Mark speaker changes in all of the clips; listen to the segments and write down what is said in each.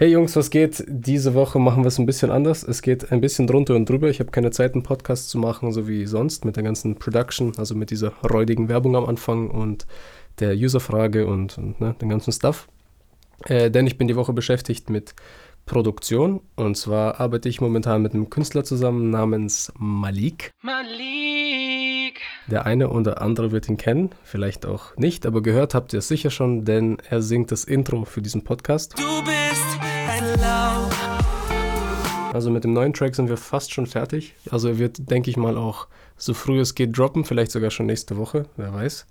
Speaker 1: Hey Jungs, was geht? Diese Woche machen wir es ein bisschen anders. Es geht ein bisschen drunter und drüber. Ich habe keine Zeit, einen Podcast zu machen, so wie sonst, mit der ganzen Production, also mit dieser räudigen Werbung am Anfang und der Userfrage und, und ne, den ganzen Stuff. Äh, denn ich bin die Woche beschäftigt mit Produktion. Und zwar arbeite ich momentan mit einem Künstler zusammen namens Malik. Malik. Der eine oder andere wird ihn kennen, vielleicht auch nicht, aber gehört habt ihr es sicher schon, denn er singt das Intro für diesen Podcast. Du bist. Also mit dem neuen Track sind wir fast schon fertig. Also er wird, denke ich mal, auch so früh es geht droppen, vielleicht sogar schon nächste Woche, wer weiß.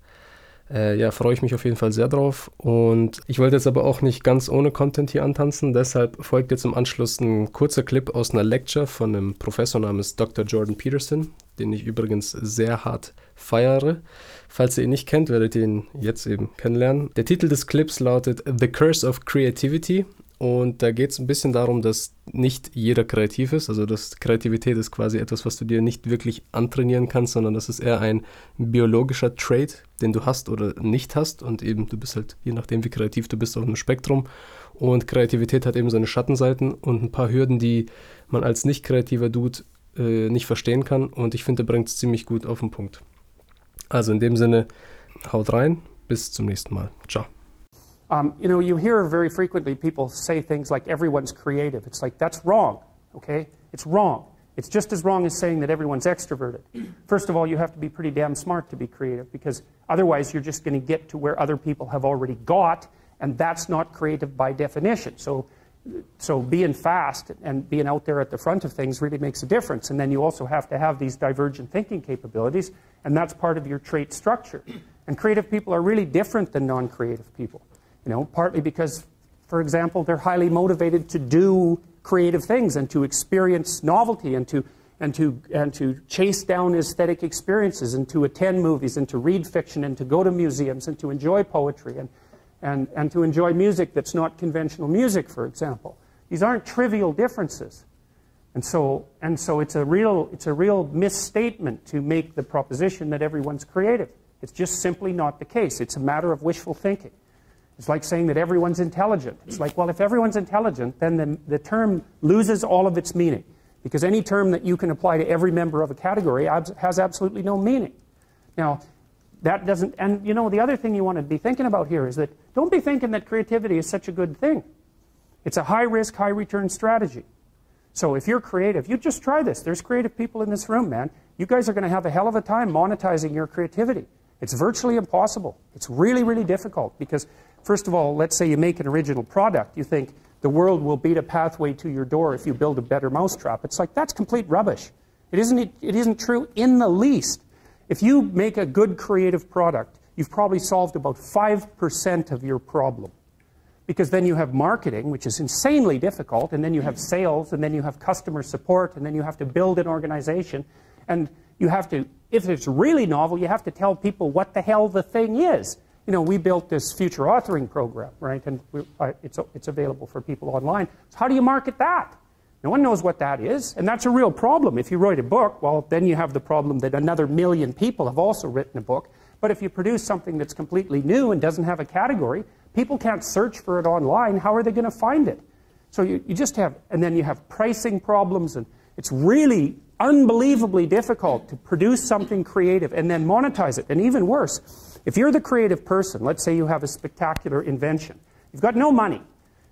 Speaker 1: Äh, ja, freue ich mich auf jeden Fall sehr drauf. Und ich wollte jetzt aber auch nicht ganz ohne Content hier antanzen. Deshalb folgt jetzt im Anschluss ein kurzer Clip aus einer Lecture von einem Professor namens Dr. Jordan Peterson, den ich übrigens sehr hart feiere. Falls ihr ihn nicht kennt, werdet ihr ihn jetzt eben kennenlernen. Der Titel des Clips lautet The Curse of Creativity und da geht es ein bisschen darum, dass nicht jeder kreativ ist. Also dass Kreativität ist quasi etwas, was du dir nicht wirklich antrainieren kannst, sondern das ist eher ein biologischer Trait, den du hast oder nicht hast. Und eben du bist halt, je nachdem wie kreativ du bist, auf einem Spektrum. Und Kreativität hat eben seine Schattenseiten und ein paar Hürden, die man als nicht kreativer Dude äh, nicht verstehen kann. Und ich finde, er bringt es ziemlich gut auf den Punkt. Also in dem Sinne, haut rein. Bis zum nächsten Mal. Ciao.
Speaker 2: Um, you know, you hear very frequently people say things like everyone's creative. It's like, that's wrong, okay? It's wrong. It's just as wrong as saying that everyone's extroverted. First of all, you have to be pretty damn smart to be creative because otherwise you're just going to get to where other people have already got, and that's not creative by definition. So, so being fast and being out there at the front of things really makes a difference. And then you also have to have these divergent thinking capabilities, and that's part of your trait structure. And creative people are really different than non creative people. You know, partly because, for example, they're highly motivated to do creative things and to experience novelty and to and to and to chase down aesthetic experiences and to attend movies and to read fiction and to go to museums and to enjoy poetry and and, and to enjoy music that's not conventional music, for example. These aren't trivial differences. And so, and so it's, a real, it's a real misstatement to make the proposition that everyone's creative. It's just simply not the case. It's a matter of wishful thinking. It's like saying that everyone's intelligent. It's like, well, if everyone's intelligent, then the, the term loses all of its meaning. Because any term that you can apply to every member of a category has absolutely no meaning. Now, that doesn't, and you know, the other thing you want to be thinking about here is that don't be thinking that creativity is such a good thing. It's a high risk, high return strategy. So if you're creative, you just try this. There's creative people in this room, man. You guys are going to have a hell of a time monetizing your creativity. It's virtually impossible. It's really, really difficult because First of all, let's say you make an original product. You think the world will beat a pathway to your door if you build a better mousetrap. It's like that's complete rubbish. It isn't, it isn't true in the least. If you make a good creative product, you've probably solved about 5% of your problem. Because then you have marketing, which is insanely difficult, and then you have sales, and then you have customer support, and then you have to build an organization. And you have to, if it's really novel, you have to tell people what the hell the thing is you know, we built this future authoring program, right? And we, uh, it's, it's available for people online. So how do you market that? No one knows what that is, and that's a real problem. If you write a book, well, then you have the problem that another million people have also written a book. But if you produce something that's completely new and doesn't have a category, people can't search for it online. How are they going to find it? So you, you just have, and then you have pricing problems, and it's really unbelievably difficult to produce something creative and then monetize it. And even worse, if you're the creative person, let's say you have a spectacular invention, you've got no money,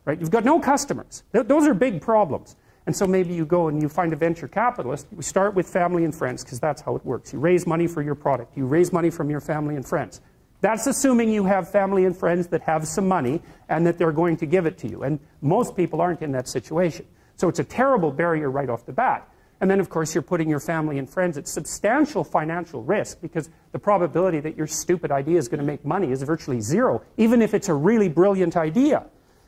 Speaker 2: right? You've got no customers. Th- those are big problems. And so maybe you go and you find a venture capitalist. We start with family and friends because that's how it works. You raise money for your product. You raise money from your family and friends. That's assuming you have family and friends that have some money and that they're going to give it to you. And most people aren't in that situation. So it's a terrible barrier right off the bat. And then, of course, you're putting your family and friends at substantial financial risk because the probability that your stupid idea is going to make money is virtually zero, even if it's a really brilliant idea.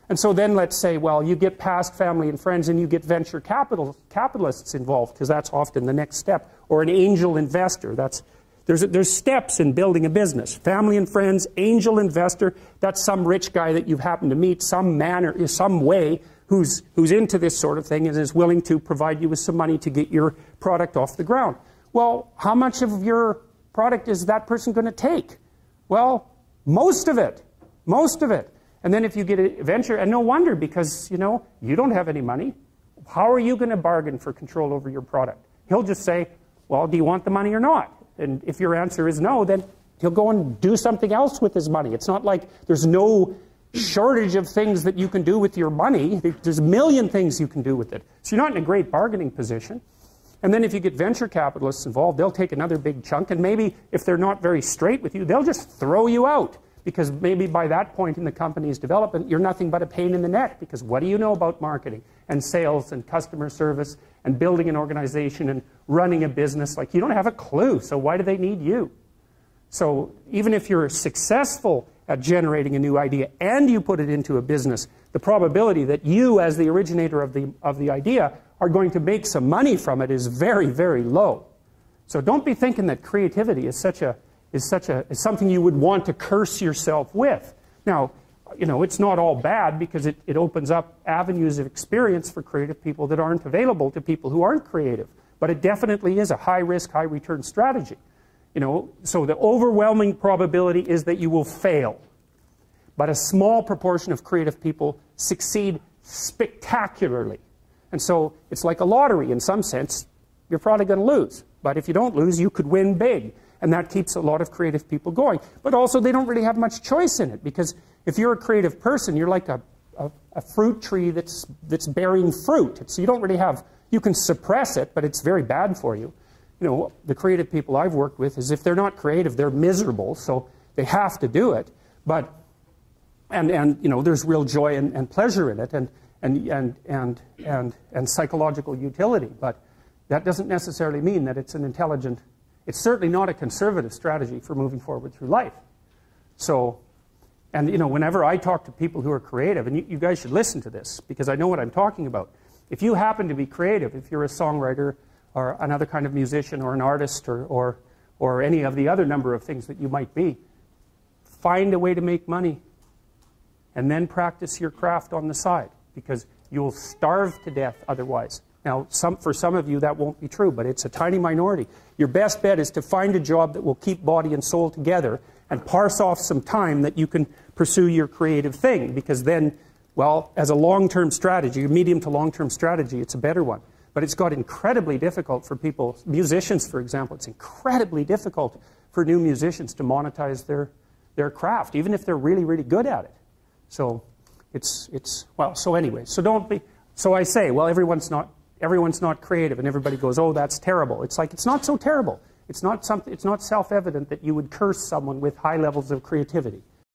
Speaker 2: And so then let's say, well, you get past family and friends and you get venture capital, capitalists involved because that's often the next step, or an angel investor. That's, there's, there's steps in building a business. Family and friends, angel investor, that's some rich guy that you've happened to meet some manner, some way who's, who's into this sort of thing and is willing to provide you with some money to get your product off the ground. Well, how much of your product is that person going to take? Well, most of it. Most of it. And then if you get a venture, and no wonder because, you know, you don't have any money. How are you going to bargain for control over your product? He'll just say, well, do you want the money or not? And if your answer is no, then he'll go and do something else with his money. It's not like there's no shortage of things that you can do with your money. There's a million things you can do with it. So you're not in a great bargaining position. And then if you get venture capitalists involved, they'll take another big chunk, and maybe if they're not very straight with you, they'll just throw you out. Because maybe by that point in the company's development, you're nothing but a pain in the neck. Because what do you know about marketing and sales and customer service and building an organization and running a business? Like, you don't have a clue, so why do they need you? So even if you're successful at generating a new idea and you put it into a business, the probability that you, as the originator of the, of the idea, are going to make some money from it is very, very low. So don't be thinking that creativity is such a is such a is something you would want to curse yourself with. Now, you know, it's not all bad because it, it opens up avenues of experience for creative people that aren't available to people who aren't creative. But it definitely is a high risk, high return strategy. You know, so the overwhelming probability is that you will fail. But a small proportion of creative people succeed spectacularly. And so it's like a lottery in some sense. You're probably going to lose. But if you don't lose, you could win big. And that keeps a lot of creative people going. But also, they don't really have much choice in it because if you're a creative person, you're like a, a, a fruit tree that's, that's bearing fruit. So you don't really have, you can suppress it, but it's very bad for you. You know, the creative people I've worked with is if they're not creative, they're miserable. So they have to do it. But, and, and you know, there's real joy and, and pleasure in it. And, and, and, and, and, and psychological utility. But that doesn't necessarily mean that it's an intelligent, it's certainly not a conservative strategy for moving forward through life. So, and you know, whenever I talk to people who are creative, and you, you guys should listen to this because I know what I'm talking about. If you happen to be creative, if you're a songwriter or another kind of musician or an artist or, or, or any of the other number of things that you might be, find a way to make money and then practice your craft on the side because you'll starve to death otherwise. Now, some, for some of you, that won't be true, but it's a tiny minority. Your best bet is to find a job that will keep body and soul together and parse off some time that you can pursue your creative thing, because then, well, as a long term strategy, a medium to long term strategy, it's a better one. But it's got incredibly difficult for people, musicians, for example, it's incredibly difficult for new musicians to monetize their, their craft, even if they're really, really good at it. So, it's, it's, well, so anyway, so don't be, so I say, well, everyone's not, everyone's not creative, and everybody goes, oh, that's terrible. It's like, it's not so terrible. It's not, something, it's not self-evident that you would curse someone with high levels of creativity.